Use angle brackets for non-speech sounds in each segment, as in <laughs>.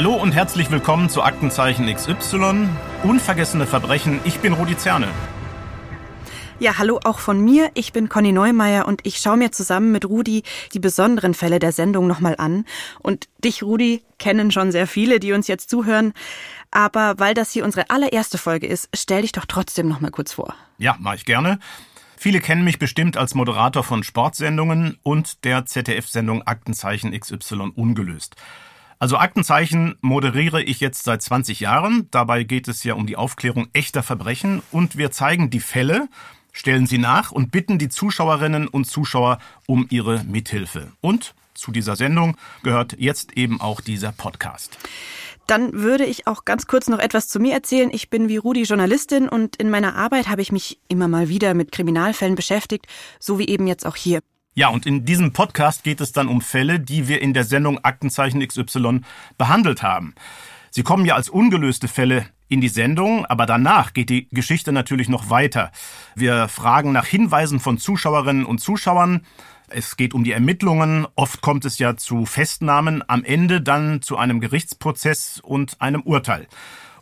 Hallo und herzlich willkommen zu Aktenzeichen XY. Unvergessene Verbrechen. Ich bin Rudi Zerne. Ja, hallo auch von mir. Ich bin Conny Neumeier und ich schaue mir zusammen mit Rudi die besonderen Fälle der Sendung nochmal an. Und dich, Rudi, kennen schon sehr viele, die uns jetzt zuhören. Aber weil das hier unsere allererste Folge ist, stell dich doch trotzdem nochmal kurz vor. Ja, mache ich gerne. Viele kennen mich bestimmt als Moderator von Sportsendungen und der ZDF-Sendung Aktenzeichen XY ungelöst. Also Aktenzeichen moderiere ich jetzt seit 20 Jahren. Dabei geht es ja um die Aufklärung echter Verbrechen und wir zeigen die Fälle, stellen sie nach und bitten die Zuschauerinnen und Zuschauer um ihre Mithilfe. Und zu dieser Sendung gehört jetzt eben auch dieser Podcast. Dann würde ich auch ganz kurz noch etwas zu mir erzählen. Ich bin wie Rudi Journalistin und in meiner Arbeit habe ich mich immer mal wieder mit Kriminalfällen beschäftigt, so wie eben jetzt auch hier. Ja, und in diesem Podcast geht es dann um Fälle, die wir in der Sendung Aktenzeichen XY behandelt haben. Sie kommen ja als ungelöste Fälle in die Sendung, aber danach geht die Geschichte natürlich noch weiter. Wir fragen nach Hinweisen von Zuschauerinnen und Zuschauern. Es geht um die Ermittlungen. Oft kommt es ja zu Festnahmen, am Ende dann zu einem Gerichtsprozess und einem Urteil.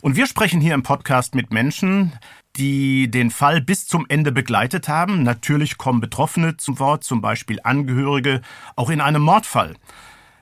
Und wir sprechen hier im Podcast mit Menschen, die den Fall bis zum Ende begleitet haben. Natürlich kommen Betroffene zum Wort, zum Beispiel Angehörige, auch in einem Mordfall.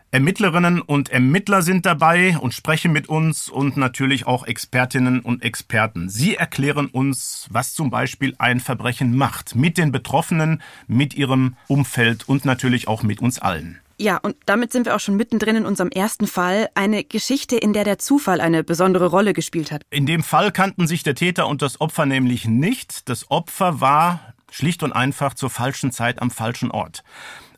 Ermittlerinnen und Ermittler sind dabei und sprechen mit uns und natürlich auch Expertinnen und Experten. Sie erklären uns, was zum Beispiel ein Verbrechen macht, mit den Betroffenen, mit ihrem Umfeld und natürlich auch mit uns allen. Ja, und damit sind wir auch schon mittendrin in unserem ersten Fall. Eine Geschichte, in der der Zufall eine besondere Rolle gespielt hat. In dem Fall kannten sich der Täter und das Opfer nämlich nicht. Das Opfer war schlicht und einfach zur falschen Zeit am falschen Ort.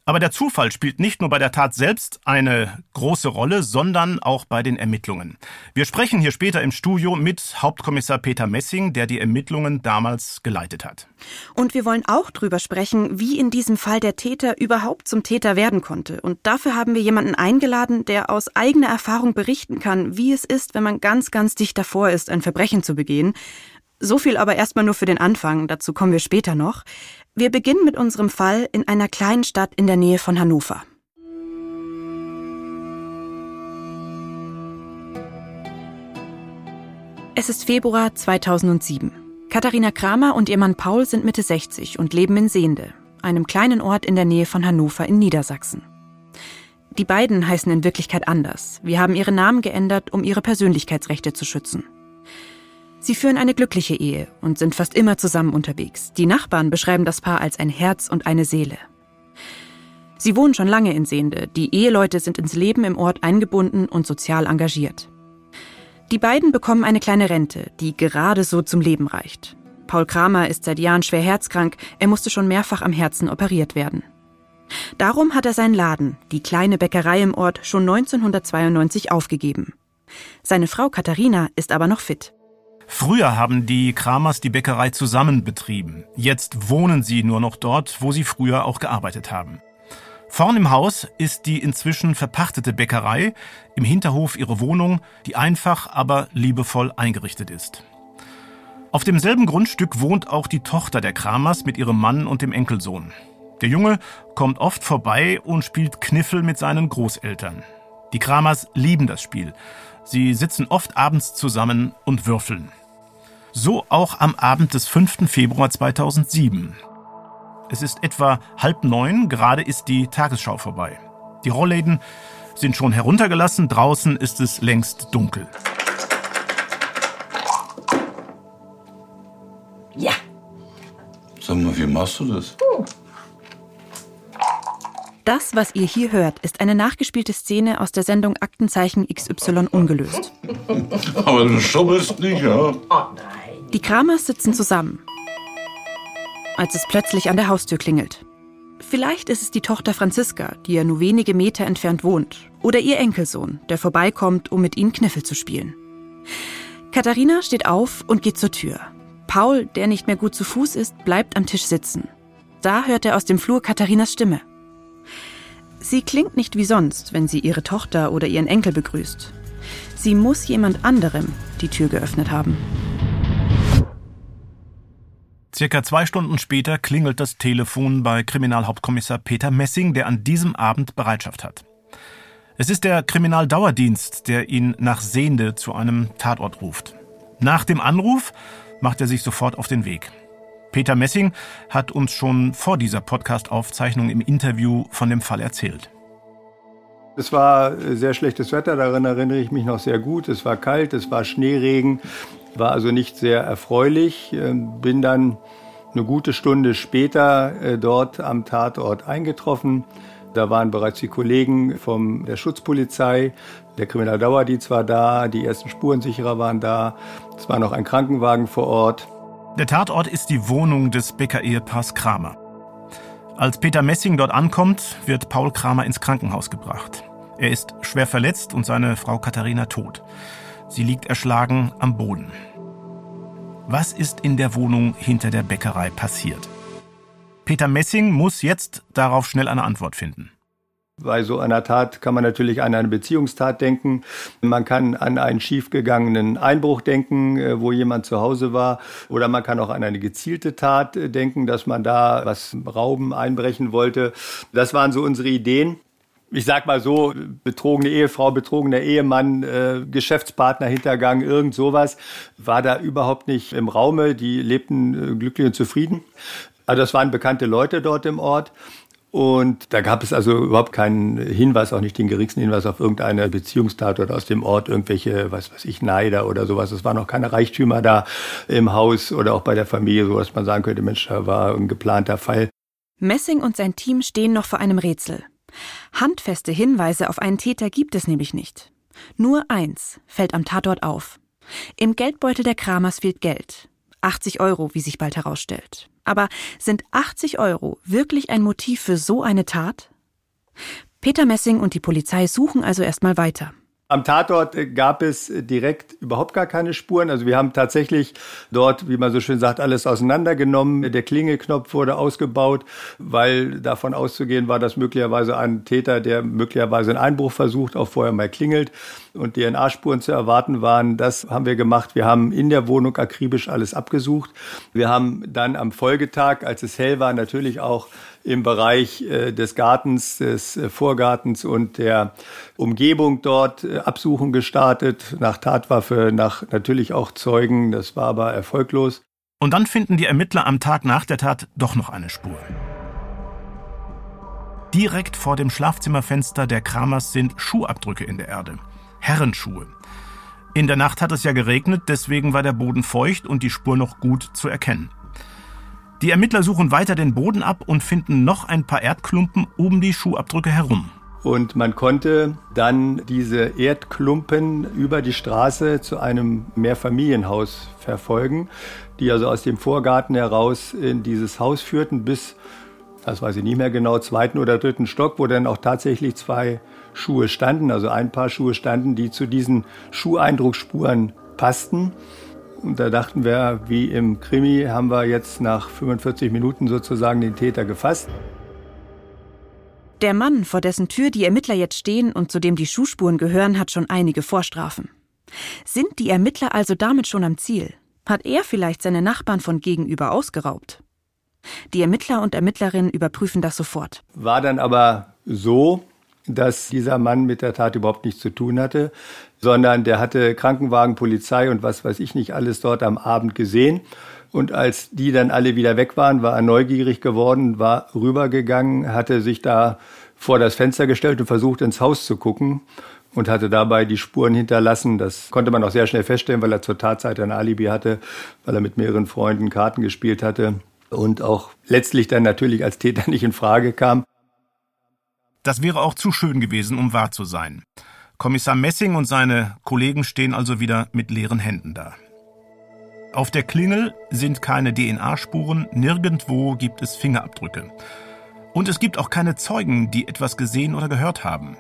Aber der Zufall spielt nicht nur bei der Tat selbst eine große Rolle, sondern auch bei den Ermittlungen. Wir sprechen hier später im Studio mit Hauptkommissar Peter Messing, der die Ermittlungen damals geleitet hat. Und wir wollen auch drüber sprechen, wie in diesem Fall der Täter überhaupt zum Täter werden konnte. Und dafür haben wir jemanden eingeladen, der aus eigener Erfahrung berichten kann, wie es ist, wenn man ganz, ganz dicht davor ist, ein Verbrechen zu begehen. So viel aber erstmal nur für den Anfang, dazu kommen wir später noch. Wir beginnen mit unserem Fall in einer kleinen Stadt in der Nähe von Hannover. Es ist Februar 2007. Katharina Kramer und ihr Mann Paul sind Mitte 60 und leben in Sehnde, einem kleinen Ort in der Nähe von Hannover in Niedersachsen. Die beiden heißen in Wirklichkeit anders. Wir haben ihre Namen geändert, um ihre Persönlichkeitsrechte zu schützen. Sie führen eine glückliche Ehe und sind fast immer zusammen unterwegs. Die Nachbarn beschreiben das Paar als ein Herz und eine Seele. Sie wohnen schon lange in Sehnde. Die Eheleute sind ins Leben im Ort eingebunden und sozial engagiert. Die beiden bekommen eine kleine Rente, die gerade so zum Leben reicht. Paul Kramer ist seit Jahren schwer herzkrank. Er musste schon mehrfach am Herzen operiert werden. Darum hat er seinen Laden, die kleine Bäckerei im Ort, schon 1992 aufgegeben. Seine Frau Katharina ist aber noch fit. Früher haben die Kramers die Bäckerei zusammen betrieben. Jetzt wohnen sie nur noch dort, wo sie früher auch gearbeitet haben. Vorn im Haus ist die inzwischen verpachtete Bäckerei, im Hinterhof ihre Wohnung, die einfach, aber liebevoll eingerichtet ist. Auf demselben Grundstück wohnt auch die Tochter der Kramers mit ihrem Mann und dem Enkelsohn. Der Junge kommt oft vorbei und spielt Kniffel mit seinen Großeltern. Die Kramers lieben das Spiel. Sie sitzen oft abends zusammen und würfeln. So auch am Abend des 5. Februar 2007. Es ist etwa halb neun, gerade ist die Tagesschau vorbei. Die Rollläden sind schon heruntergelassen, draußen ist es längst dunkel. Ja. Sag mal, wie machst du das? Uh. Das, was ihr hier hört, ist eine nachgespielte Szene aus der Sendung Aktenzeichen XY ungelöst. Aber du schummelst nicht, ja? Oh nein. Die Kramers sitzen zusammen, als es plötzlich an der Haustür klingelt. Vielleicht ist es die Tochter Franziska, die ja nur wenige Meter entfernt wohnt, oder ihr Enkelsohn, der vorbeikommt, um mit ihnen Kniffel zu spielen. Katharina steht auf und geht zur Tür. Paul, der nicht mehr gut zu Fuß ist, bleibt am Tisch sitzen. Da hört er aus dem Flur Katharinas Stimme. Sie klingt nicht wie sonst, wenn sie ihre Tochter oder ihren Enkel begrüßt. Sie muss jemand anderem die Tür geöffnet haben. Circa zwei Stunden später klingelt das Telefon bei Kriminalhauptkommissar Peter Messing, der an diesem Abend Bereitschaft hat. Es ist der Kriminaldauerdienst, der ihn nach Sehende zu einem Tatort ruft. Nach dem Anruf macht er sich sofort auf den Weg. Peter Messing hat uns schon vor dieser Podcast-Aufzeichnung im Interview von dem Fall erzählt. Es war sehr schlechtes Wetter, daran erinnere ich mich noch sehr gut. Es war kalt, es war Schneeregen, war also nicht sehr erfreulich. Ähm, bin dann eine gute Stunde später äh, dort am Tatort eingetroffen. Da waren bereits die Kollegen von der Schutzpolizei, der Kriminaldauerdienst war da, die ersten Spurensicherer waren da, es war noch ein Krankenwagen vor Ort. Der Tatort ist die Wohnung des Bäcker-Ehepaars Kramer. Als Peter Messing dort ankommt, wird Paul Kramer ins Krankenhaus gebracht. Er ist schwer verletzt und seine Frau Katharina tot. Sie liegt erschlagen am Boden. Was ist in der Wohnung hinter der Bäckerei passiert? Peter Messing muss jetzt darauf schnell eine Antwort finden. Bei so einer Tat kann man natürlich an eine Beziehungstat denken. Man kann an einen schiefgegangenen Einbruch denken, äh, wo jemand zu Hause war. Oder man kann auch an eine gezielte Tat äh, denken, dass man da was rauben, einbrechen wollte. Das waren so unsere Ideen ich sag mal so, betrogene Ehefrau, betrogener Ehemann, äh, Geschäftspartner, Hintergang, irgend sowas, war da überhaupt nicht im Raume. Die lebten äh, glücklich und zufrieden. Also das waren bekannte Leute dort im Ort. Und da gab es also überhaupt keinen Hinweis, auch nicht den geringsten Hinweis auf irgendeine Beziehungstat oder aus dem Ort irgendwelche, was weiß ich, Neider oder sowas. Es waren noch keine Reichtümer da im Haus oder auch bei der Familie, so dass man sagen könnte, Mensch, da war ein geplanter Fall. Messing und sein Team stehen noch vor einem Rätsel. Handfeste Hinweise auf einen Täter gibt es nämlich nicht. Nur eins fällt am Tatort auf. Im Geldbeutel der Kramers fehlt Geld. 80 Euro, wie sich bald herausstellt. Aber sind 80 Euro wirklich ein Motiv für so eine Tat? Peter Messing und die Polizei suchen also erstmal weiter. Am Tatort gab es direkt überhaupt gar keine Spuren. Also wir haben tatsächlich dort, wie man so schön sagt, alles auseinandergenommen. Der Klingelknopf wurde ausgebaut, weil davon auszugehen war, dass möglicherweise ein Täter, der möglicherweise einen Einbruch versucht, auch vorher mal klingelt und DNA-Spuren zu erwarten waren. Das haben wir gemacht. Wir haben in der Wohnung akribisch alles abgesucht. Wir haben dann am Folgetag, als es hell war, natürlich auch im Bereich äh, des Gartens, des äh, Vorgartens und der Umgebung dort äh, Absuchen gestartet, nach Tatwaffe, nach natürlich auch Zeugen. Das war aber erfolglos. Und dann finden die Ermittler am Tag nach der Tat doch noch eine Spur. Direkt vor dem Schlafzimmerfenster der Kramers sind Schuhabdrücke in der Erde. Herrenschuhe. In der Nacht hat es ja geregnet, deswegen war der Boden feucht und die Spur noch gut zu erkennen. Die Ermittler suchen weiter den Boden ab und finden noch ein paar Erdklumpen um die Schuhabdrücke herum. Und man konnte dann diese Erdklumpen über die Straße zu einem Mehrfamilienhaus verfolgen, die also aus dem Vorgarten heraus in dieses Haus führten bis, das weiß ich nicht mehr genau, zweiten oder dritten Stock, wo dann auch tatsächlich zwei Schuhe standen, also ein paar Schuhe standen, die zu diesen Schuheindrucksspuren passten. Und da dachten wir, wie im Krimi, haben wir jetzt nach 45 Minuten sozusagen den Täter gefasst. Der Mann, vor dessen Tür die Ermittler jetzt stehen und zu dem die Schuhspuren gehören, hat schon einige Vorstrafen. Sind die Ermittler also damit schon am Ziel? Hat er vielleicht seine Nachbarn von gegenüber ausgeraubt? Die Ermittler und Ermittlerinnen überprüfen das sofort. War dann aber so, dass dieser Mann mit der Tat überhaupt nichts zu tun hatte, sondern der hatte Krankenwagen, Polizei und was weiß ich nicht alles dort am Abend gesehen. Und als die dann alle wieder weg waren, war er neugierig geworden, war rübergegangen, hatte sich da vor das Fenster gestellt und versucht ins Haus zu gucken und hatte dabei die Spuren hinterlassen. Das konnte man auch sehr schnell feststellen, weil er zur Tatzeit ein Alibi hatte, weil er mit mehreren Freunden Karten gespielt hatte und auch letztlich dann natürlich als Täter nicht in Frage kam. Das wäre auch zu schön gewesen, um wahr zu sein. Kommissar Messing und seine Kollegen stehen also wieder mit leeren Händen da. Auf der Klingel sind keine DNA-Spuren, nirgendwo gibt es Fingerabdrücke. Und es gibt auch keine Zeugen, die etwas gesehen oder gehört haben.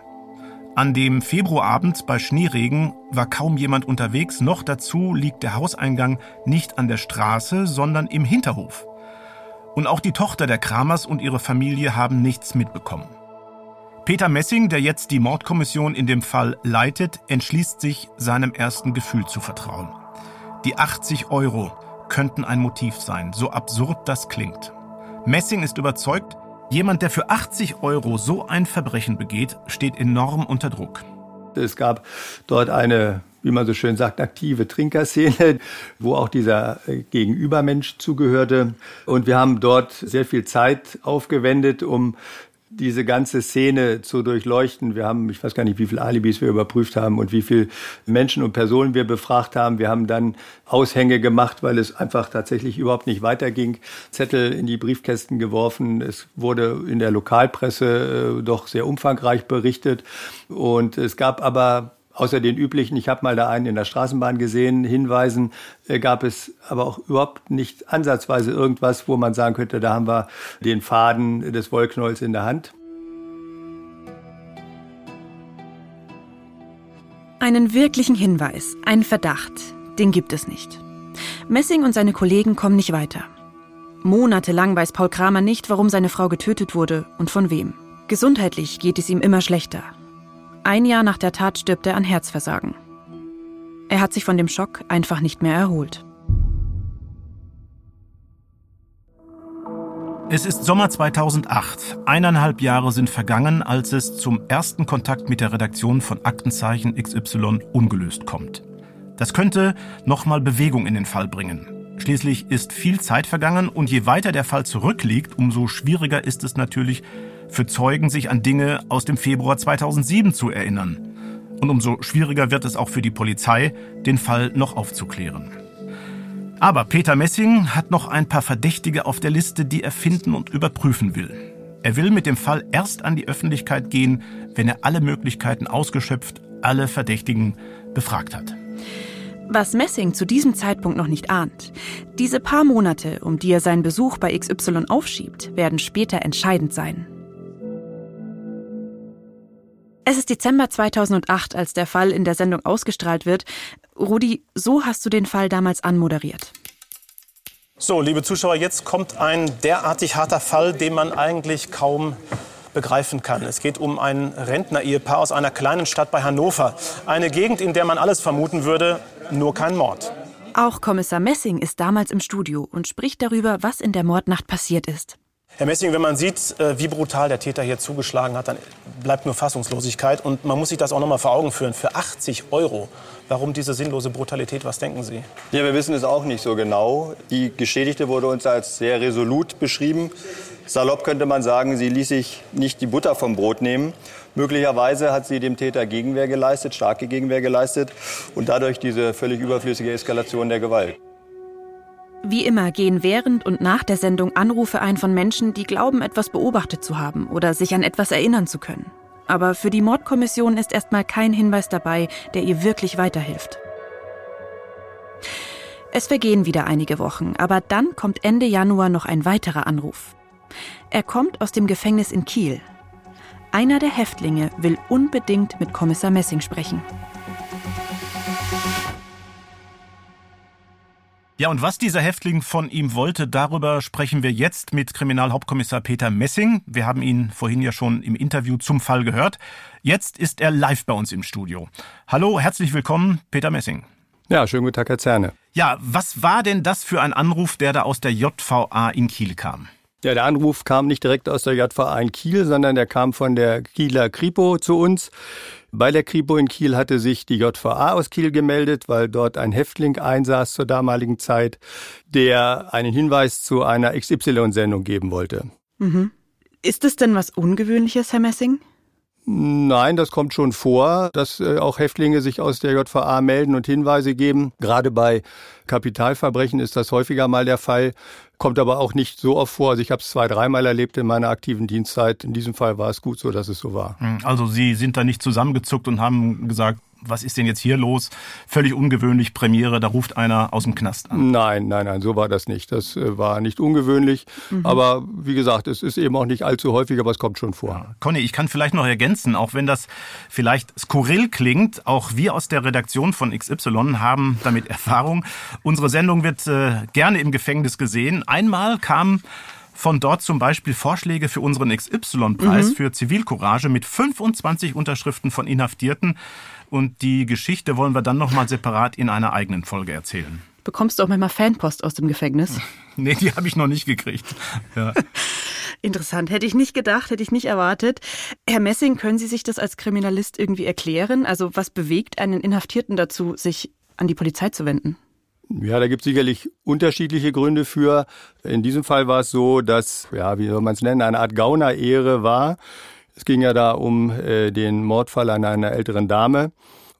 An dem Februarabend bei Schneeregen war kaum jemand unterwegs, noch dazu liegt der Hauseingang nicht an der Straße, sondern im Hinterhof. Und auch die Tochter der Kramers und ihre Familie haben nichts mitbekommen. Peter Messing, der jetzt die Mordkommission in dem Fall leitet, entschließt sich, seinem ersten Gefühl zu vertrauen. Die 80 Euro könnten ein Motiv sein, so absurd das klingt. Messing ist überzeugt, Jemand, der für 80 Euro so ein Verbrechen begeht, steht enorm unter Druck. Es gab dort eine, wie man so schön sagt, aktive Trinkerszene, <laughs> wo auch dieser äh, Gegenübermensch zugehörte. Und wir haben dort sehr viel Zeit aufgewendet, um diese ganze Szene zu durchleuchten. Wir haben, ich weiß gar nicht, wie viele Alibis wir überprüft haben und wie viele Menschen und Personen wir befragt haben. Wir haben dann Aushänge gemacht, weil es einfach tatsächlich überhaupt nicht weiterging. Zettel in die Briefkästen geworfen. Es wurde in der Lokalpresse äh, doch sehr umfangreich berichtet. Und es gab aber Außer den üblichen, ich habe mal da einen in der Straßenbahn gesehen, Hinweisen, äh, gab es aber auch überhaupt nicht ansatzweise irgendwas, wo man sagen könnte, da haben wir den Faden des Wollknolls in der Hand. Einen wirklichen Hinweis, einen Verdacht, den gibt es nicht. Messing und seine Kollegen kommen nicht weiter. Monatelang weiß Paul Kramer nicht, warum seine Frau getötet wurde und von wem. Gesundheitlich geht es ihm immer schlechter. Ein Jahr nach der Tat stirbt er an Herzversagen. Er hat sich von dem Schock einfach nicht mehr erholt. Es ist Sommer 2008. Eineinhalb Jahre sind vergangen, als es zum ersten Kontakt mit der Redaktion von Aktenzeichen XY ungelöst kommt. Das könnte nochmal Bewegung in den Fall bringen. Schließlich ist viel Zeit vergangen und je weiter der Fall zurückliegt, umso schwieriger ist es natürlich, für Zeugen, sich an Dinge aus dem Februar 2007 zu erinnern. Und umso schwieriger wird es auch für die Polizei, den Fall noch aufzuklären. Aber Peter Messing hat noch ein paar Verdächtige auf der Liste, die er finden und überprüfen will. Er will mit dem Fall erst an die Öffentlichkeit gehen, wenn er alle Möglichkeiten ausgeschöpft, alle Verdächtigen befragt hat. Was Messing zu diesem Zeitpunkt noch nicht ahnt, diese paar Monate, um die er seinen Besuch bei XY aufschiebt, werden später entscheidend sein. Es ist Dezember 2008, als der Fall in der Sendung ausgestrahlt wird. Rudi, so hast du den Fall damals anmoderiert. So, liebe Zuschauer, jetzt kommt ein derartig harter Fall, den man eigentlich kaum begreifen kann. Es geht um ein Rentner-Ehepaar aus einer kleinen Stadt bei Hannover. Eine Gegend, in der man alles vermuten würde, nur kein Mord. Auch Kommissar Messing ist damals im Studio und spricht darüber, was in der Mordnacht passiert ist. Herr Messing, wenn man sieht, äh, wie brutal der Täter hier zugeschlagen hat, dann bleibt nur Fassungslosigkeit. Und man muss sich das auch noch mal vor Augen führen. Für 80 Euro. Warum diese sinnlose Brutalität? Was denken Sie? Ja, wir wissen es auch nicht so genau. Die Geschädigte wurde uns als sehr resolut beschrieben. Salopp könnte man sagen, sie ließ sich nicht die Butter vom Brot nehmen. Möglicherweise hat sie dem Täter Gegenwehr geleistet, starke Gegenwehr geleistet und dadurch diese völlig überflüssige Eskalation der Gewalt. Wie immer gehen während und nach der Sendung Anrufe ein von Menschen, die glauben, etwas beobachtet zu haben oder sich an etwas erinnern zu können. Aber für die Mordkommission ist erstmal kein Hinweis dabei, der ihr wirklich weiterhilft. Es vergehen wieder einige Wochen, aber dann kommt Ende Januar noch ein weiterer Anruf. Er kommt aus dem Gefängnis in Kiel. Einer der Häftlinge will unbedingt mit Kommissar Messing sprechen. Ja, und was dieser Häftling von ihm wollte, darüber sprechen wir jetzt mit Kriminalhauptkommissar Peter Messing. Wir haben ihn vorhin ja schon im Interview zum Fall gehört. Jetzt ist er live bei uns im Studio. Hallo, herzlich willkommen, Peter Messing. Ja, schönen guten Tag, Herr Zerne. Ja, was war denn das für ein Anruf, der da aus der JVA in Kiel kam? Ja, der Anruf kam nicht direkt aus der JVA in Kiel, sondern der kam von der Kieler Kripo zu uns. Bei der Kripo in Kiel hatte sich die JVA aus Kiel gemeldet, weil dort ein Häftling einsaß zur damaligen Zeit, der einen Hinweis zu einer XY-Sendung geben wollte. Mhm. Ist es denn was Ungewöhnliches, Herr Messing? Nein, das kommt schon vor, dass äh, auch Häftlinge sich aus der JVA melden und Hinweise geben. Gerade bei Kapitalverbrechen ist das häufiger mal der Fall, kommt aber auch nicht so oft vor. Also ich habe es zwei, dreimal erlebt in meiner aktiven Dienstzeit. In diesem Fall war es gut so, dass es so war. Also Sie sind da nicht zusammengezuckt und haben gesagt, was ist denn jetzt hier los? Völlig ungewöhnlich, Premiere, da ruft einer aus dem Knast an. Nein, nein, nein, so war das nicht. Das äh, war nicht ungewöhnlich. Mhm. Aber wie gesagt, es ist eben auch nicht allzu häufig, aber es kommt schon vor. Ja. Conny, ich kann vielleicht noch ergänzen, auch wenn das vielleicht skurril klingt, auch wir aus der Redaktion von XY haben damit <laughs> Erfahrung. Unsere Sendung wird äh, gerne im Gefängnis gesehen. Einmal kam von dort zum Beispiel Vorschläge für unseren XY-Preis mhm. für Zivilcourage mit 25 Unterschriften von Inhaftierten. Und die Geschichte wollen wir dann nochmal separat in einer eigenen Folge erzählen. Bekommst du auch manchmal Fanpost aus dem Gefängnis? <laughs> Nee, die habe ich noch nicht gekriegt. Ja. <laughs> Interessant. Hätte ich nicht gedacht, hätte ich nicht erwartet. Herr Messing, können Sie sich das als Kriminalist irgendwie erklären? Also was bewegt einen Inhaftierten dazu, sich an die Polizei zu wenden? Ja, da gibt es sicherlich unterschiedliche Gründe für. In diesem Fall war es so, dass, ja, wie soll man es nennen, eine Art Gaunerehre war. Es ging ja da um äh, den Mordfall an einer älteren Dame.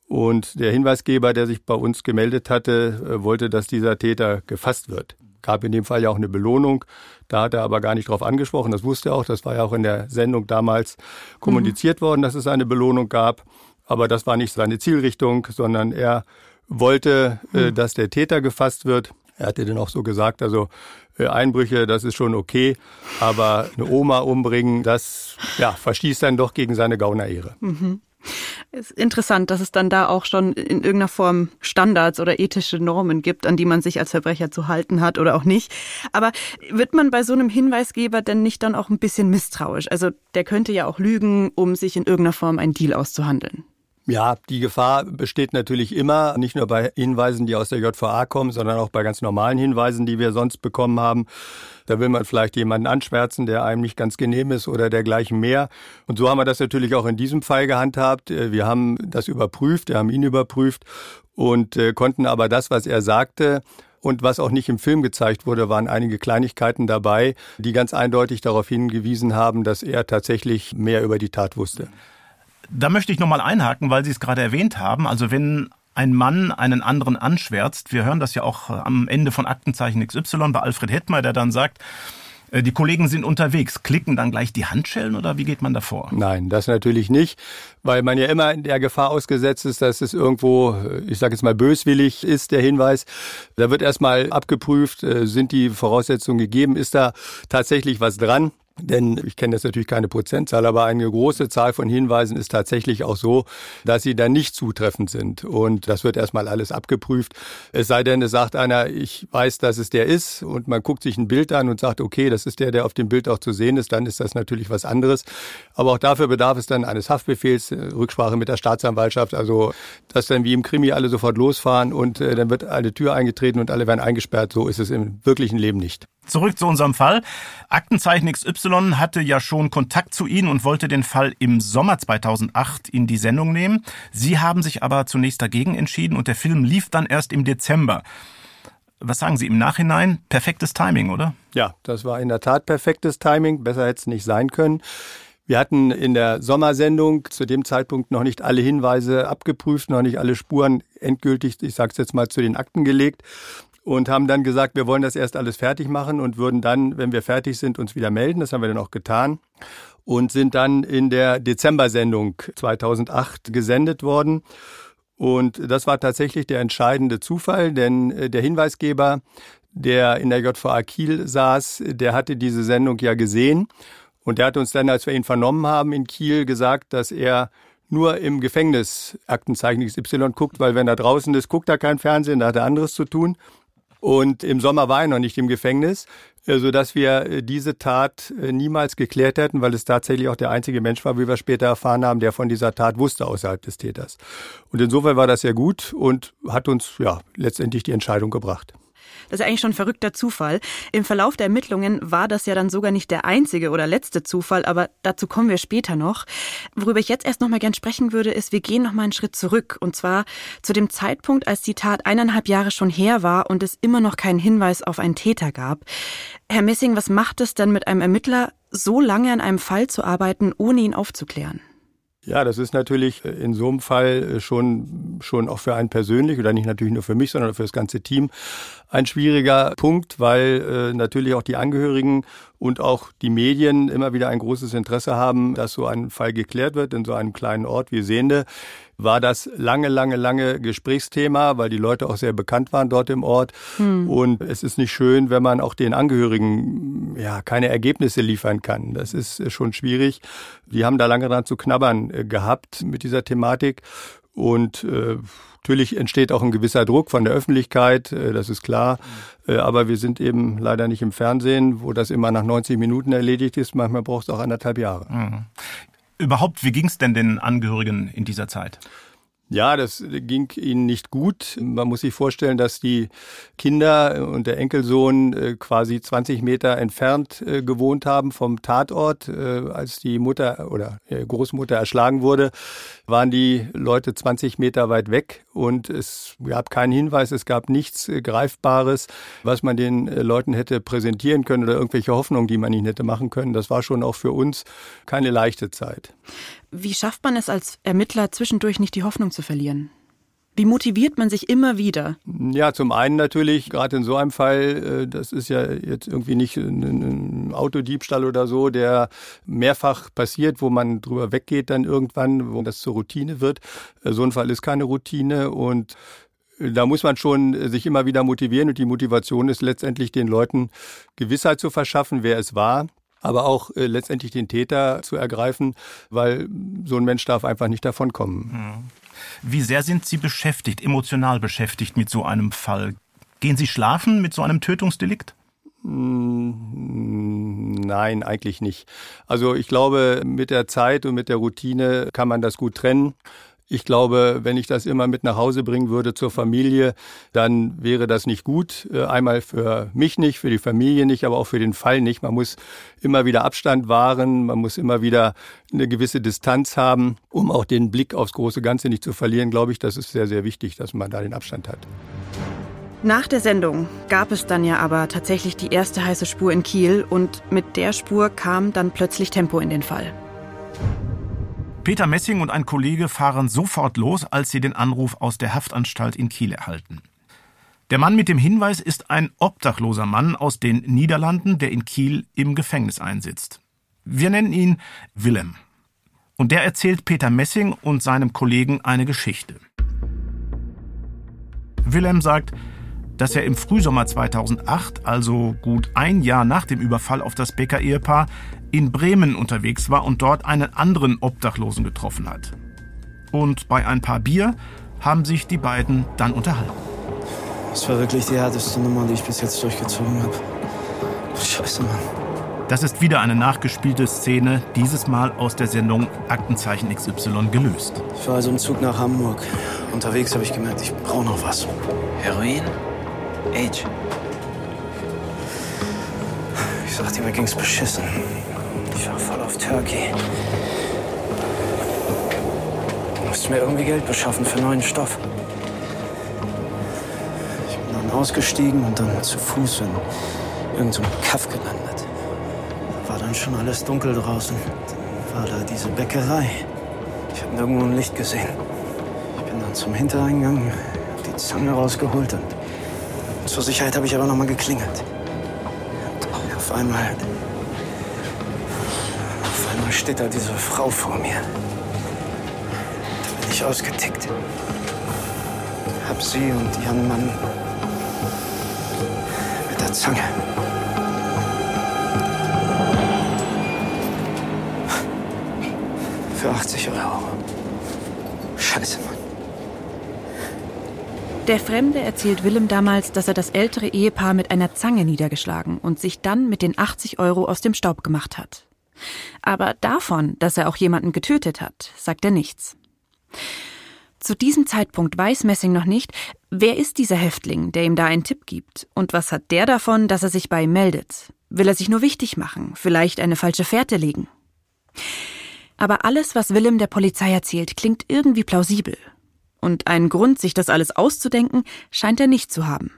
Und der Hinweisgeber, der sich bei uns gemeldet hatte, äh, wollte, dass dieser Täter gefasst wird. Gab in dem Fall ja auch eine Belohnung. Da hat er aber gar nicht drauf angesprochen. Das wusste er auch. Das war ja auch in der Sendung damals kommuniziert mhm. worden, dass es eine Belohnung gab. Aber das war nicht seine Zielrichtung, sondern er wollte, äh, hm. dass der Täter gefasst wird. Er hatte dann auch so gesagt, also äh, Einbrüche, das ist schon okay, aber eine Oma umbringen, das ja, verschließt dann doch gegen seine Gaunerehre. Mhm. Ist interessant, dass es dann da auch schon in irgendeiner Form Standards oder ethische Normen gibt, an die man sich als Verbrecher zu halten hat oder auch nicht. Aber wird man bei so einem Hinweisgeber denn nicht dann auch ein bisschen misstrauisch? Also der könnte ja auch lügen, um sich in irgendeiner Form einen Deal auszuhandeln. Ja, die Gefahr besteht natürlich immer, nicht nur bei Hinweisen, die aus der JVA kommen, sondern auch bei ganz normalen Hinweisen, die wir sonst bekommen haben. Da will man vielleicht jemanden anschwärzen, der einem nicht ganz genehm ist oder dergleichen mehr. Und so haben wir das natürlich auch in diesem Fall gehandhabt. Wir haben das überprüft, wir haben ihn überprüft und äh, konnten aber das, was er sagte, und was auch nicht im Film gezeigt wurde, waren einige Kleinigkeiten dabei, die ganz eindeutig darauf hingewiesen haben, dass er tatsächlich mehr über die Tat wusste. Da möchte ich nochmal einhaken, weil Sie es gerade erwähnt haben. Also wenn ein Mann einen anderen anschwärzt, wir hören das ja auch am Ende von Aktenzeichen XY bei Alfred Hettmer, der dann sagt, äh, die Kollegen sind unterwegs. Klicken dann gleich die Handschellen oder wie geht man davor? Nein, das natürlich nicht, weil man ja immer in der Gefahr ausgesetzt ist, dass es irgendwo, ich sage jetzt mal böswillig ist, der Hinweis. Da wird erstmal abgeprüft, äh, sind die Voraussetzungen gegeben, ist da tatsächlich was dran? Denn ich kenne jetzt natürlich keine Prozentzahl, aber eine große Zahl von Hinweisen ist tatsächlich auch so, dass sie dann nicht zutreffend sind. Und das wird erstmal alles abgeprüft. Es sei denn, es sagt einer, ich weiß, dass es der ist und man guckt sich ein Bild an und sagt, okay, das ist der, der auf dem Bild auch zu sehen ist, dann ist das natürlich was anderes. Aber auch dafür bedarf es dann eines Haftbefehls, äh, Rücksprache mit der Staatsanwaltschaft, also dass dann wie im Krimi alle sofort losfahren und äh, dann wird eine Tür eingetreten und alle werden eingesperrt. So ist es im wirklichen Leben nicht. Zurück zu unserem Fall. Aktenzeichen XY hatte ja schon Kontakt zu Ihnen und wollte den Fall im Sommer 2008 in die Sendung nehmen. Sie haben sich aber zunächst dagegen entschieden und der Film lief dann erst im Dezember. Was sagen Sie im Nachhinein? Perfektes Timing, oder? Ja, das war in der Tat perfektes Timing. Besser hätte es nicht sein können. Wir hatten in der Sommersendung zu dem Zeitpunkt noch nicht alle Hinweise abgeprüft, noch nicht alle Spuren endgültig, ich sage es jetzt mal, zu den Akten gelegt und haben dann gesagt, wir wollen das erst alles fertig machen und würden dann, wenn wir fertig sind, uns wieder melden. Das haben wir dann auch getan und sind dann in der Dezember-Sendung 2008 gesendet worden. Und das war tatsächlich der entscheidende Zufall, denn äh, der Hinweisgeber, der in der JVA Kiel saß, der hatte diese Sendung ja gesehen. Und der hat uns dann, als wir ihn vernommen haben in Kiel, gesagt, dass er nur im Gefängnis Aktenzeichen XY guckt, weil wenn er draußen ist, guckt er kein Fernsehen, da hat er anderes zu tun. Und im Sommer war er noch nicht im Gefängnis, äh, so dass wir äh, diese Tat äh, niemals geklärt hätten, weil es tatsächlich auch der einzige Mensch war, wie wir später erfahren haben, der von dieser Tat wusste außerhalb des Täters. Und insofern war das sehr gut und hat uns ja letztendlich die Entscheidung gebracht. Das ist eigentlich schon ein verrückter Zufall. Im Verlauf der Ermittlungen war das ja dann sogar nicht der einzige oder letzte Zufall, aber dazu kommen wir später noch. Worüber ich jetzt erst noch mal gern sprechen würde, ist, wir gehen noch mal einen Schritt zurück und zwar zu dem Zeitpunkt, als die Tat eineinhalb Jahre schon her war und es immer noch keinen Hinweis auf einen Täter gab. Herr Messing, was macht es denn mit einem Ermittler, so lange an einem Fall zu arbeiten, ohne ihn aufzuklären? Ja, das ist natürlich in so einem Fall schon, schon auch für einen persönlich oder nicht natürlich nur für mich, sondern für das ganze Team ein schwieriger Punkt, weil äh, natürlich auch die Angehörigen und auch die Medien immer wieder ein großes Interesse haben, dass so ein Fall geklärt wird in so einem kleinen Ort wie Sehende war das lange, lange, lange Gesprächsthema, weil die Leute auch sehr bekannt waren dort im Ort. Hm. Und es ist nicht schön, wenn man auch den Angehörigen ja keine Ergebnisse liefern kann. Das ist schon schwierig. Die haben da lange dran zu knabbern äh, gehabt mit dieser Thematik. Und äh, natürlich entsteht auch ein gewisser Druck von der Öffentlichkeit, äh, das ist klar. Äh, aber wir sind eben leider nicht im Fernsehen, wo das immer nach 90 Minuten erledigt ist. Manchmal braucht es auch anderthalb Jahre. Mhm. Überhaupt, wie ging es denn den Angehörigen in dieser Zeit? Ja, das ging ihnen nicht gut. Man muss sich vorstellen, dass die Kinder und der Enkelsohn äh, quasi 20 Meter entfernt äh, gewohnt haben vom Tatort. Äh, als die Mutter oder Großmutter erschlagen wurde, waren die Leute 20 Meter weit weg und es gab keinen Hinweis, es gab nichts Greifbares, was man den Leuten hätte präsentieren können oder irgendwelche Hoffnungen, die man ihnen hätte machen können. Das war schon auch für uns keine leichte Zeit. Wie schafft man es als Ermittler zwischendurch nicht die Hoffnung zu verlieren? Wie motiviert man sich immer wieder? Ja, zum einen natürlich, gerade in so einem Fall, äh, das ist ja jetzt irgendwie nicht ein Autodiebstahl oder so, der mehrfach passiert, wo man drüber weggeht dann irgendwann, wo das zur Routine wird. Äh, so ein Fall ist keine Routine und äh, da muss man schon sich immer wieder motivieren und die Motivation ist letztendlich den Leuten Gewissheit zu verschaffen, wer es war aber auch äh, letztendlich den Täter zu ergreifen, weil so ein Mensch darf einfach nicht davonkommen. Hm. Wie sehr sind Sie beschäftigt, emotional beschäftigt mit so einem Fall? Gehen Sie schlafen mit so einem Tötungsdelikt? Hm, nein, eigentlich nicht. Also ich glaube, mit der Zeit und mit der Routine kann man das gut trennen. Ich glaube, wenn ich das immer mit nach Hause bringen würde zur Familie, dann wäre das nicht gut. Äh, einmal für mich nicht, für die Familie nicht, aber auch für den Fall nicht. Man muss immer wieder Abstand wahren, man muss immer wieder eine gewisse Distanz haben, um auch den Blick aufs große Ganze nicht zu verlieren. Glaube ich, das ist sehr, sehr wichtig, dass man da den Abstand hat. Nach der Sendung gab es dann ja aber tatsächlich die erste heiße Spur in Kiel und mit der Spur kam dann plötzlich Tempo in den Fall. Peter Messing und ein Kollege fahren sofort los, als sie den Anruf aus der Haftanstalt in Kiel erhalten. Der Mann mit dem Hinweis ist ein obdachloser Mann aus den Niederlanden, der in Kiel im Gefängnis einsitzt. Wir nennen ihn Willem. Und der erzählt Peter Messing und seinem Kollegen eine Geschichte. Willem sagt, dass er im Frühsommer 2008, also gut ein Jahr nach dem Überfall auf das Becker-Ehepaar, in Bremen unterwegs war und dort einen anderen Obdachlosen getroffen hat. Und bei ein paar Bier haben sich die beiden dann unterhalten. Das war wirklich die härteste Nummer, die ich bis jetzt durchgezogen habe. Scheiße, Mann. Das ist wieder eine nachgespielte Szene, dieses Mal aus der Sendung Aktenzeichen XY gelöst. Ich war also im Zug nach Hamburg. Unterwegs habe ich gemerkt, ich brauche noch was. Heroin? Age? Ich sagte, mir ging's beschissen. Ich war voll auf Turkey. Musste mir irgendwie Geld beschaffen für neuen Stoff. Ich bin dann ausgestiegen und dann zu Fuß in irgendeinem Kaff gelandet. War dann schon alles dunkel draußen. Dann war da diese Bäckerei. Ich habe nirgendwo ein Licht gesehen. Ich bin dann zum Hintereingang, hab die Zange rausgeholt und zur Sicherheit habe ich aber noch mal geklingelt. Und auf Einmal steht da diese Frau vor mir. Da bin ich ausgetickt. Hab sie und ihren Mann mit der Zange. Für 80 Euro. Scheiße, Mann. Der Fremde erzählt Willem damals, dass er das ältere Ehepaar mit einer Zange niedergeschlagen und sich dann mit den 80 Euro aus dem Staub gemacht hat. Aber davon, dass er auch jemanden getötet hat, sagt er nichts. Zu diesem Zeitpunkt weiß Messing noch nicht, wer ist dieser Häftling, der ihm da einen Tipp gibt, und was hat der davon, dass er sich bei ihm meldet? Will er sich nur wichtig machen, vielleicht eine falsche Fährte legen? Aber alles, was Willem der Polizei erzählt, klingt irgendwie plausibel. Und einen Grund, sich das alles auszudenken, scheint er nicht zu haben.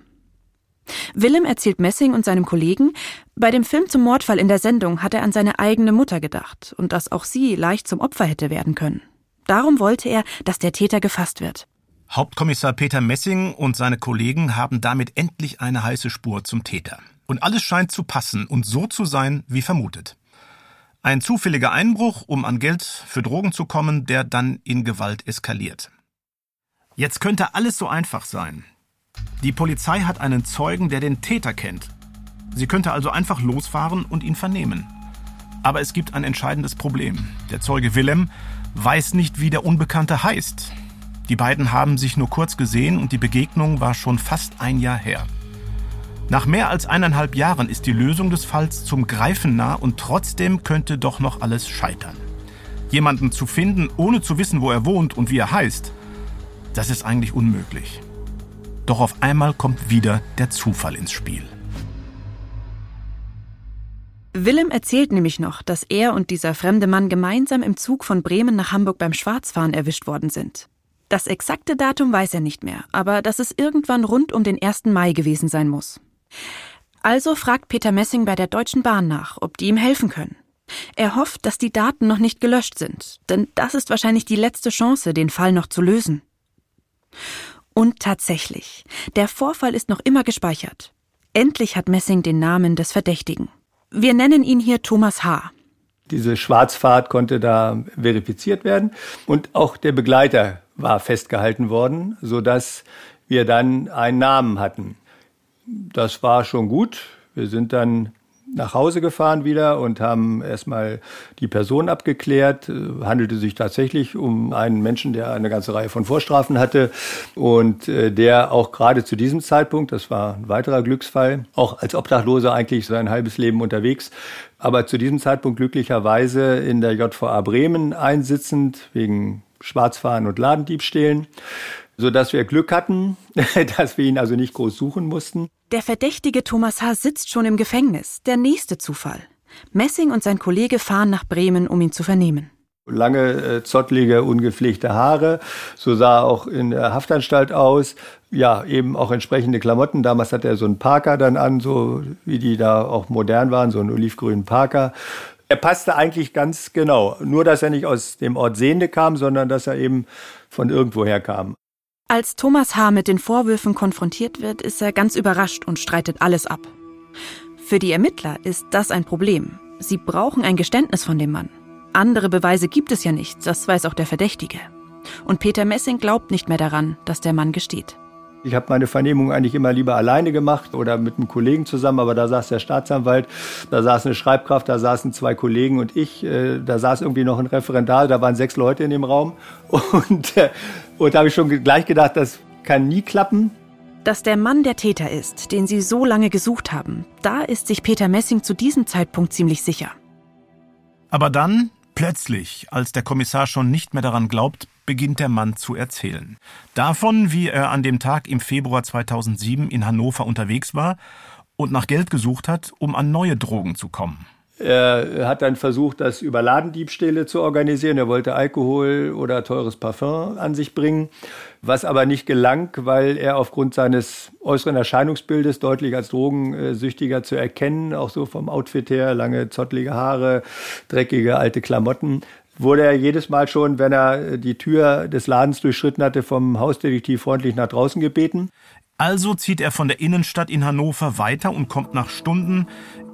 Willem erzählt Messing und seinem Kollegen, bei dem Film zum Mordfall in der Sendung hat er an seine eigene Mutter gedacht und dass auch sie leicht zum Opfer hätte werden können. Darum wollte er, dass der Täter gefasst wird. Hauptkommissar Peter Messing und seine Kollegen haben damit endlich eine heiße Spur zum Täter. Und alles scheint zu passen und so zu sein, wie vermutet. Ein zufälliger Einbruch, um an Geld für Drogen zu kommen, der dann in Gewalt eskaliert. Jetzt könnte alles so einfach sein. Die Polizei hat einen Zeugen, der den Täter kennt. Sie könnte also einfach losfahren und ihn vernehmen. Aber es gibt ein entscheidendes Problem. Der Zeuge Willem weiß nicht, wie der Unbekannte heißt. Die beiden haben sich nur kurz gesehen und die Begegnung war schon fast ein Jahr her. Nach mehr als eineinhalb Jahren ist die Lösung des Falls zum Greifen nah und trotzdem könnte doch noch alles scheitern. Jemanden zu finden, ohne zu wissen, wo er wohnt und wie er heißt, Das ist eigentlich unmöglich. Doch auf einmal kommt wieder der Zufall ins Spiel. Willem erzählt nämlich noch, dass er und dieser fremde Mann gemeinsam im Zug von Bremen nach Hamburg beim Schwarzfahren erwischt worden sind. Das exakte Datum weiß er nicht mehr, aber dass es irgendwann rund um den 1. Mai gewesen sein muss. Also fragt Peter Messing bei der Deutschen Bahn nach, ob die ihm helfen können. Er hofft, dass die Daten noch nicht gelöscht sind, denn das ist wahrscheinlich die letzte Chance, den Fall noch zu lösen. Und tatsächlich, der Vorfall ist noch immer gespeichert. Endlich hat Messing den Namen des Verdächtigen. Wir nennen ihn hier Thomas H. Diese Schwarzfahrt konnte da verifiziert werden und auch der Begleiter war festgehalten worden, sodass wir dann einen Namen hatten. Das war schon gut. Wir sind dann nach Hause gefahren wieder und haben erstmal die Person abgeklärt. Es handelte sich tatsächlich um einen Menschen, der eine ganze Reihe von Vorstrafen hatte und äh, der auch gerade zu diesem Zeitpunkt, das war ein weiterer Glücksfall, auch als Obdachloser eigentlich sein halbes Leben unterwegs, aber zu diesem Zeitpunkt glücklicherweise in der JVA Bremen einsitzend wegen Schwarzfahren und Ladendiebstählen so dass wir Glück hatten, <laughs> dass wir ihn also nicht groß suchen mussten. Der verdächtige Thomas H. sitzt schon im Gefängnis. Der nächste Zufall. Messing und sein Kollege fahren nach Bremen, um ihn zu vernehmen. Lange, äh, zottlige, ungepflegte Haare. So sah er auch in der Haftanstalt aus. Ja, eben auch entsprechende Klamotten. Damals hatte er so einen Parker dann an, so wie die da auch modern waren, so einen olivgrünen Parker. Er passte eigentlich ganz genau. Nur, dass er nicht aus dem Ort Sehende kam, sondern dass er eben von irgendwoher kam. Als Thomas H. mit den Vorwürfen konfrontiert wird, ist er ganz überrascht und streitet alles ab. Für die Ermittler ist das ein Problem. Sie brauchen ein Geständnis von dem Mann. Andere Beweise gibt es ja nicht, das weiß auch der Verdächtige. Und Peter Messing glaubt nicht mehr daran, dass der Mann gesteht. Ich habe meine Vernehmung eigentlich immer lieber alleine gemacht oder mit einem Kollegen zusammen, aber da saß der Staatsanwalt, da saß eine Schreibkraft, da saßen zwei Kollegen und ich, äh, da saß irgendwie noch ein Referendar, da waren sechs Leute in dem Raum <laughs> und, äh, und da habe ich schon gleich gedacht, das kann nie klappen. Dass der Mann der Täter ist, den sie so lange gesucht haben, da ist sich Peter Messing zu diesem Zeitpunkt ziemlich sicher. Aber dann, plötzlich, als der Kommissar schon nicht mehr daran glaubt, beginnt der Mann zu erzählen. Davon, wie er an dem Tag im Februar 2007 in Hannover unterwegs war und nach Geld gesucht hat, um an neue Drogen zu kommen. Er hat dann versucht, das über Ladendiebstähle zu organisieren. Er wollte Alkohol oder teures Parfum an sich bringen, was aber nicht gelang, weil er aufgrund seines äußeren Erscheinungsbildes deutlich als Drogensüchtiger zu erkennen, auch so vom Outfit her, lange zottlige Haare, dreckige alte Klamotten, wurde er jedes Mal schon, wenn er die Tür des Ladens durchschritten hatte, vom Hausdetektiv freundlich nach draußen gebeten. Also zieht er von der Innenstadt in Hannover weiter und kommt nach Stunden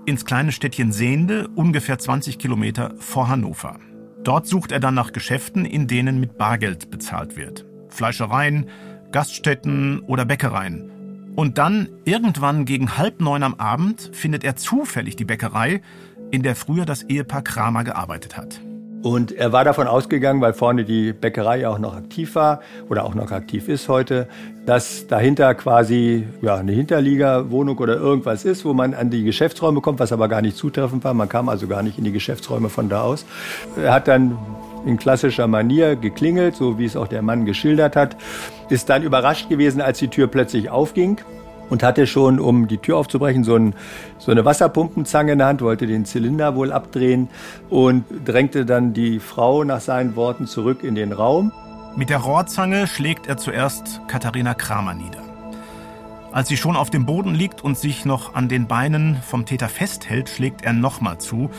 ins kleine Städtchen Sehnde, ungefähr 20 Kilometer vor Hannover. Dort sucht er dann nach Geschäften, in denen mit Bargeld bezahlt wird. Fleischereien, Gaststätten oder Bäckereien. Und dann, irgendwann gegen halb neun am Abend, findet er zufällig die Bäckerei, in der früher das Ehepaar Kramer gearbeitet hat. Und er war davon ausgegangen, weil vorne die Bäckerei auch noch aktiv war oder auch noch aktiv ist heute, dass dahinter quasi ja, eine Hinterliegerwohnung oder irgendwas ist, wo man an die Geschäftsräume kommt, was aber gar nicht zutreffend war. Man kam also gar nicht in die Geschäftsräume von da aus. Er hat dann in klassischer Manier geklingelt, so wie es auch der Mann geschildert hat, ist dann überrascht gewesen, als die Tür plötzlich aufging und hatte schon, um die Tür aufzubrechen, so, ein, so, eine Wasserpumpenzange in der Hand, wollte den Zylinder wohl abdrehen und drängte dann die Frau nach seinen Worten zurück in den Raum. Mit der Rohrzange schlägt er zuerst Katharina Kramer nieder. Als sie schon auf dem Boden liegt und sich noch an den Beinen vom Täter festhält, schlägt er nochmal zu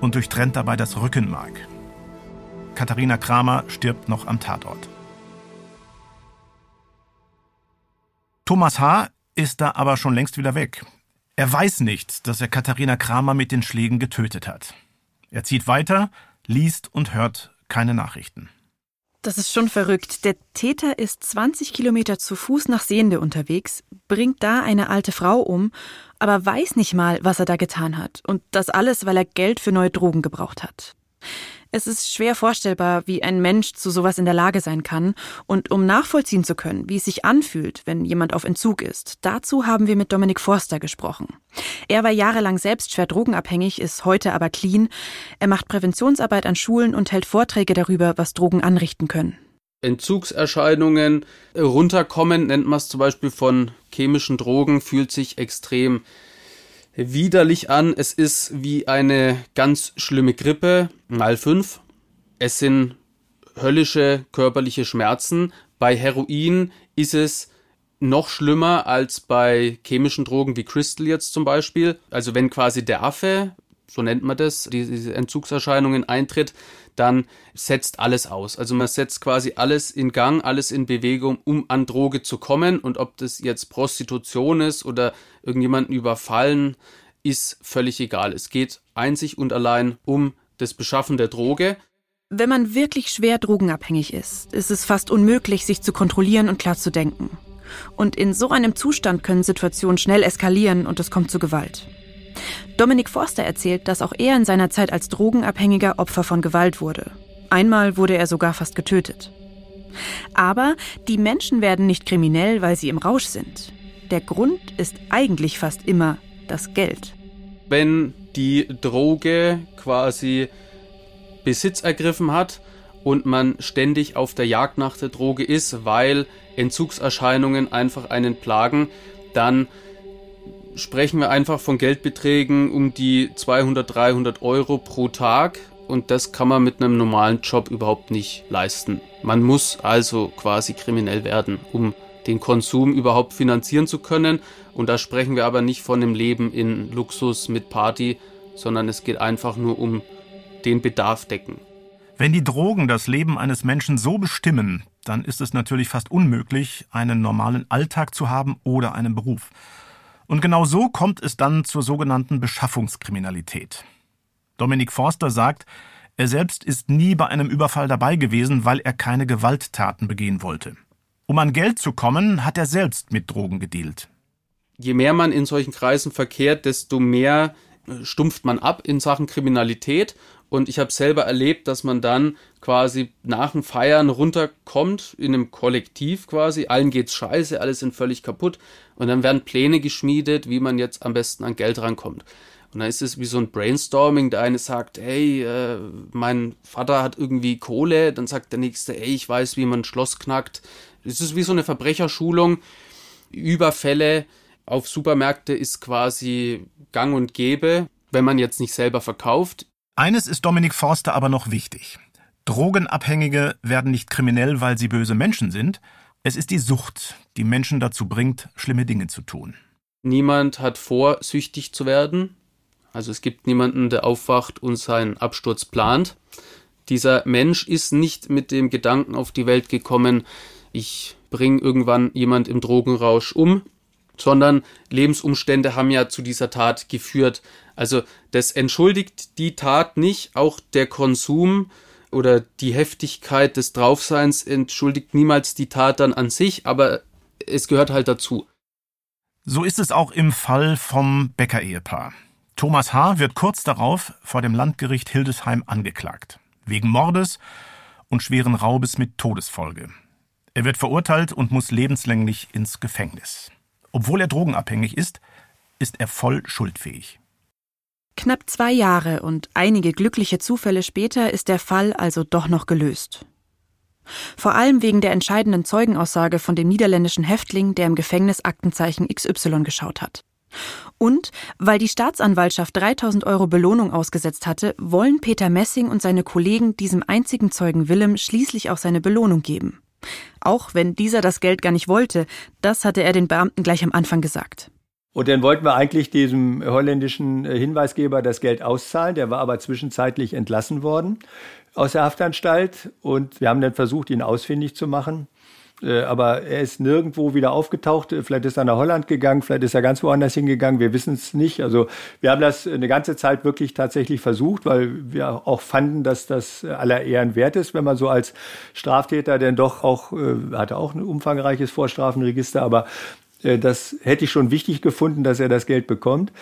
und durchtrennt dabei das Rückenmark. Katharina Kramer stirbt noch am Tatort. Thomas H ist da aber schon längst wieder weg. Er weiß nicht, dass er Katharina Kramer mit den Schlägen getötet hat. Er zieht weiter, liest und hört keine Nachrichten. Das ist schon verrückt. Der Täter ist 20 Kilometer zu Fuß nach Sehende unterwegs, bringt da eine alte Frau um, aber weiß nicht mal, was er da getan hat. Und das alles, weil er Geld für neue Drogen gebraucht hat. Es ist schwer vorstellbar, wie ein Mensch zu sowas in der Lage sein kann. Und um nachvollziehen zu können, wie es sich anfühlt, wenn jemand auf Entzug ist, dazu haben wir mit Dominik Forster gesprochen. Er war jahrelang selbst schwer drogenabhängig, ist heute aber clean. Er macht Präventionsarbeit an Schulen und hält Vorträge darüber, was Drogen anrichten können. Entzugserscheinungen runterkommen, nennt man es zum Beispiel von chemischen Drogen, fühlt sich extrem widerlich an. Es ist wie eine ganz schlimme Grippe, mal fünf. Es sind höllische körperliche Schmerzen. Bei Heroin ist es noch schlimmer als bei chemischen Drogen wie Crystal jetzt zum Beispiel. Also wenn quasi der Affe, so nennt man das, diese Entzugserscheinungen eintritt, dann setzt alles aus. Also man setzt quasi alles in Gang, alles in Bewegung, um an Droge zu kommen. Und ob das jetzt Prostitution ist oder irgendjemanden überfallen, ist völlig egal. Es geht einzig und allein um das Beschaffen der Droge. Wenn man wirklich schwer drogenabhängig ist, ist es fast unmöglich, sich zu kontrollieren und klar zu denken. Und in so einem Zustand können Situationen schnell eskalieren und es kommt zu Gewalt. Dominik Forster erzählt, dass auch er in seiner Zeit als Drogenabhängiger Opfer von Gewalt wurde. Einmal wurde er sogar fast getötet. Aber die Menschen werden nicht kriminell, weil sie im Rausch sind. Der Grund ist eigentlich fast immer das Geld. Wenn die Droge quasi Besitz ergriffen hat und man ständig auf der Jagd nach der Droge ist, weil Entzugserscheinungen einfach einen plagen, dann sprechen wir einfach von Geldbeträgen um die 200, 300 Euro pro Tag und das kann man mit einem normalen Job überhaupt nicht leisten. Man muss also quasi kriminell werden, um den Konsum überhaupt finanzieren zu können. Und da sprechen wir aber nicht von einem Leben in Luxus mit Party, sondern es geht einfach nur um den Bedarf decken. Wenn die Drogen das Leben eines Menschen so bestimmen, dann ist es natürlich fast unmöglich, einen normalen Alltag zu haben oder einen Beruf. Und genau so kommt es dann zur sogenannten Beschaffungskriminalität. Dominik Forster sagt, er selbst ist nie bei einem Überfall dabei gewesen, weil er keine Gewalttaten begehen wollte. Um an Geld zu kommen, hat er selbst mit Drogen gedealt. Je mehr man in solchen Kreisen verkehrt, desto mehr äh, stumpft man ab in Sachen Kriminalität und ich habe selber erlebt, dass man dann quasi nach dem Feiern runterkommt, in einem Kollektiv quasi. Allen geht's scheiße, alle sind völlig kaputt. Und dann werden Pläne geschmiedet, wie man jetzt am besten an Geld rankommt. Und dann ist es wie so ein Brainstorming. Der eine sagt, hey, äh, mein Vater hat irgendwie Kohle. Dann sagt der nächste, ey, ich weiß, wie man ein Schloss knackt. Es ist wie so eine Verbrecherschulung. Überfälle auf Supermärkte ist quasi gang und gäbe, wenn man jetzt nicht selber verkauft. Eines ist Dominik Forster aber noch wichtig. Drogenabhängige werden nicht kriminell, weil sie böse Menschen sind. Es ist die Sucht, die Menschen dazu bringt, schlimme Dinge zu tun. Niemand hat vor, süchtig zu werden. Also es gibt niemanden, der aufwacht und seinen Absturz plant. Dieser Mensch ist nicht mit dem Gedanken auf die Welt gekommen, ich bringe irgendwann jemand im Drogenrausch um, sondern Lebensumstände haben ja zu dieser Tat geführt. Also das entschuldigt die Tat nicht, auch der Konsum oder die Heftigkeit des Draufseins entschuldigt niemals die Tat dann an sich, aber es gehört halt dazu. So ist es auch im Fall vom Becker-Ehepaar. Thomas H. wird kurz darauf vor dem Landgericht Hildesheim angeklagt. Wegen Mordes und schweren Raubes mit Todesfolge. Er wird verurteilt und muss lebenslänglich ins Gefängnis. Obwohl er drogenabhängig ist, ist er voll schuldfähig. Knapp zwei Jahre und einige glückliche Zufälle später ist der Fall also doch noch gelöst. Vor allem wegen der entscheidenden Zeugenaussage von dem niederländischen Häftling, der im Gefängnis Aktenzeichen XY geschaut hat. Und weil die Staatsanwaltschaft 3000 Euro Belohnung ausgesetzt hatte, wollen Peter Messing und seine Kollegen diesem einzigen Zeugen Willem schließlich auch seine Belohnung geben. Auch wenn dieser das Geld gar nicht wollte, das hatte er den Beamten gleich am Anfang gesagt. Und dann wollten wir eigentlich diesem holländischen äh, Hinweisgeber das Geld auszahlen. Der war aber zwischenzeitlich entlassen worden aus der Haftanstalt. Und wir haben dann versucht, ihn ausfindig zu machen. Äh, aber er ist nirgendwo wieder aufgetaucht. Vielleicht ist er nach Holland gegangen, vielleicht ist er ganz woanders hingegangen. Wir wissen es nicht. Also wir haben das eine ganze Zeit wirklich tatsächlich versucht, weil wir auch fanden, dass das aller Ehren wert ist, wenn man so als Straftäter denn doch auch, äh, hatte auch ein umfangreiches Vorstrafenregister, aber das hätte ich schon wichtig gefunden, dass er das Geld bekommt.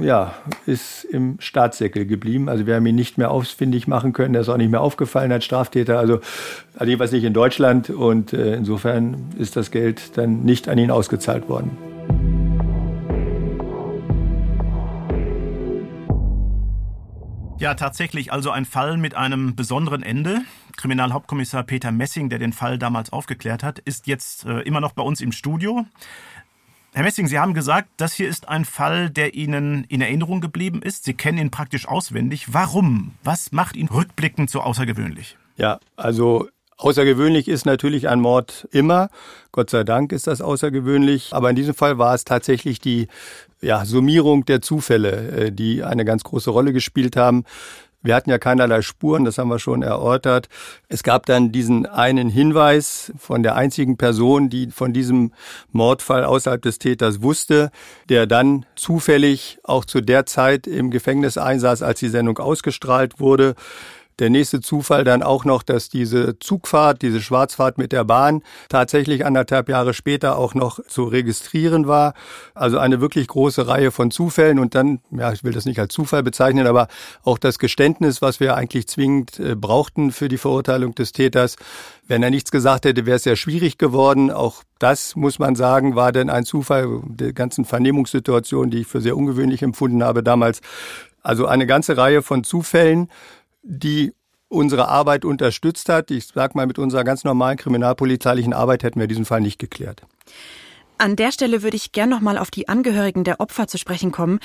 Ja, ist im Staatssäckel geblieben. Also wir haben ihn nicht mehr ausfindig machen können. Er ist auch nicht mehr aufgefallen als Straftäter. Also, also jedenfalls nicht in Deutschland. Und äh, insofern ist das Geld dann nicht an ihn ausgezahlt worden. Ja, tatsächlich also ein Fall mit einem besonderen Ende. Kriminalhauptkommissar Peter Messing, der den Fall damals aufgeklärt hat, ist jetzt äh, immer noch bei uns im Studio. Herr Messing, Sie haben gesagt, das hier ist ein Fall, der Ihnen in Erinnerung geblieben ist. Sie kennen ihn praktisch auswendig. Warum? Was macht ihn rückblickend so außergewöhnlich? Ja, also Außergewöhnlich ist natürlich ein Mord immer. Gott sei Dank ist das außergewöhnlich. Aber in diesem Fall war es tatsächlich die ja, Summierung der Zufälle, äh, die eine ganz große Rolle gespielt haben. Wir hatten ja keinerlei Spuren, das haben wir schon erörtert. Es gab dann diesen einen Hinweis von der einzigen Person, die von diesem Mordfall außerhalb des Täters wusste, der dann zufällig auch zu der Zeit im Gefängnis einsaß, als die Sendung ausgestrahlt wurde. Der nächste Zufall dann auch noch, dass diese Zugfahrt, diese Schwarzfahrt mit der Bahn tatsächlich anderthalb Jahre später auch noch zu registrieren war. Also eine wirklich große Reihe von Zufällen und dann, ja, ich will das nicht als Zufall bezeichnen, aber auch das Geständnis, was wir eigentlich zwingend äh, brauchten für die Verurteilung des Täters. Wenn er nichts gesagt hätte, wäre es sehr schwierig geworden. Auch das, muss man sagen, war denn ein Zufall der ganzen Vernehmungssituation, die ich für sehr ungewöhnlich empfunden habe damals. Also eine ganze Reihe von Zufällen die unsere Arbeit unterstützt hat. Ich sag mal, mit unserer ganz normalen kriminalpolizeilichen Arbeit hätten wir diesen Fall nicht geklärt. An der Stelle würde ich gern noch mal auf die Angehörigen der Opfer zu sprechen kommen.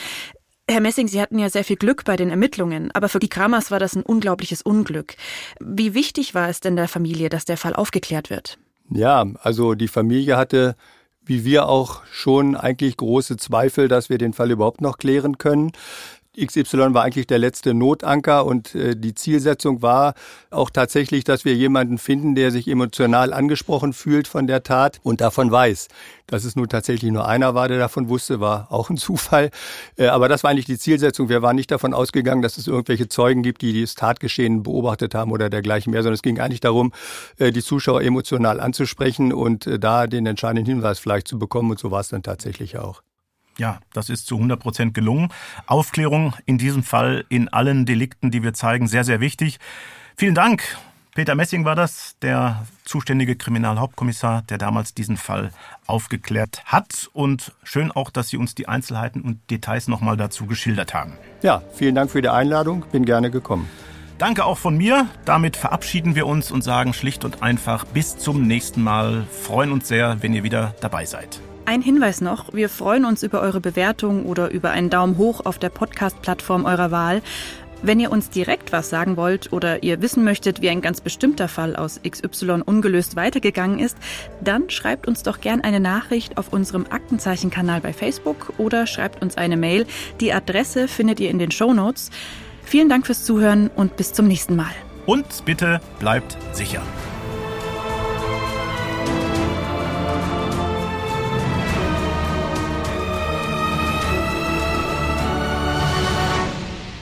Herr Messing, Sie hatten ja sehr viel Glück bei den Ermittlungen, aber für die Kramers war das ein unglaubliches Unglück. Wie wichtig war es denn der Familie, dass der Fall aufgeklärt wird? Ja, also die Familie hatte wie wir auch schon eigentlich große Zweifel, dass wir den Fall überhaupt noch klären können. XY war eigentlich der letzte Notanker und äh, die Zielsetzung war auch tatsächlich, dass wir jemanden finden, der sich emotional angesprochen fühlt von der Tat und davon weiß. Dass es nun tatsächlich nur einer war, der davon wusste, war <laughs> auch ein Zufall. Äh, aber das war eigentlich die Zielsetzung. Wir waren nicht davon ausgegangen, dass es irgendwelche Zeugen gibt, die das Tatgeschehen beobachtet haben oder dergleichen mehr, sondern es ging eigentlich darum, äh, die Zuschauer emotional anzusprechen und äh, da den entscheidenden Hinweis vielleicht zu bekommen. Und so war es dann tatsächlich auch. Ja, das ist zu 100 Prozent gelungen. Aufklärung in diesem Fall in allen Delikten, die wir zeigen, sehr, sehr wichtig. Vielen Dank. Peter Messing war das, der zuständige Kriminalhauptkommissar, der damals diesen Fall aufgeklärt hat. Und schön auch, dass Sie uns die Einzelheiten und Details nochmal dazu geschildert haben. Ja, vielen Dank für die Einladung. Bin gerne gekommen. Danke auch von mir. Damit verabschieden wir uns und sagen schlicht und einfach bis zum nächsten Mal. Freuen uns sehr, wenn ihr wieder dabei seid. Ein Hinweis noch, wir freuen uns über eure Bewertung oder über einen Daumen hoch auf der Podcast-Plattform eurer Wahl. Wenn ihr uns direkt was sagen wollt oder ihr wissen möchtet, wie ein ganz bestimmter Fall aus XY ungelöst weitergegangen ist, dann schreibt uns doch gern eine Nachricht auf unserem Aktenzeichen-Kanal bei Facebook oder schreibt uns eine Mail. Die Adresse findet ihr in den Show Notes. Vielen Dank fürs Zuhören und bis zum nächsten Mal. Und bitte bleibt sicher.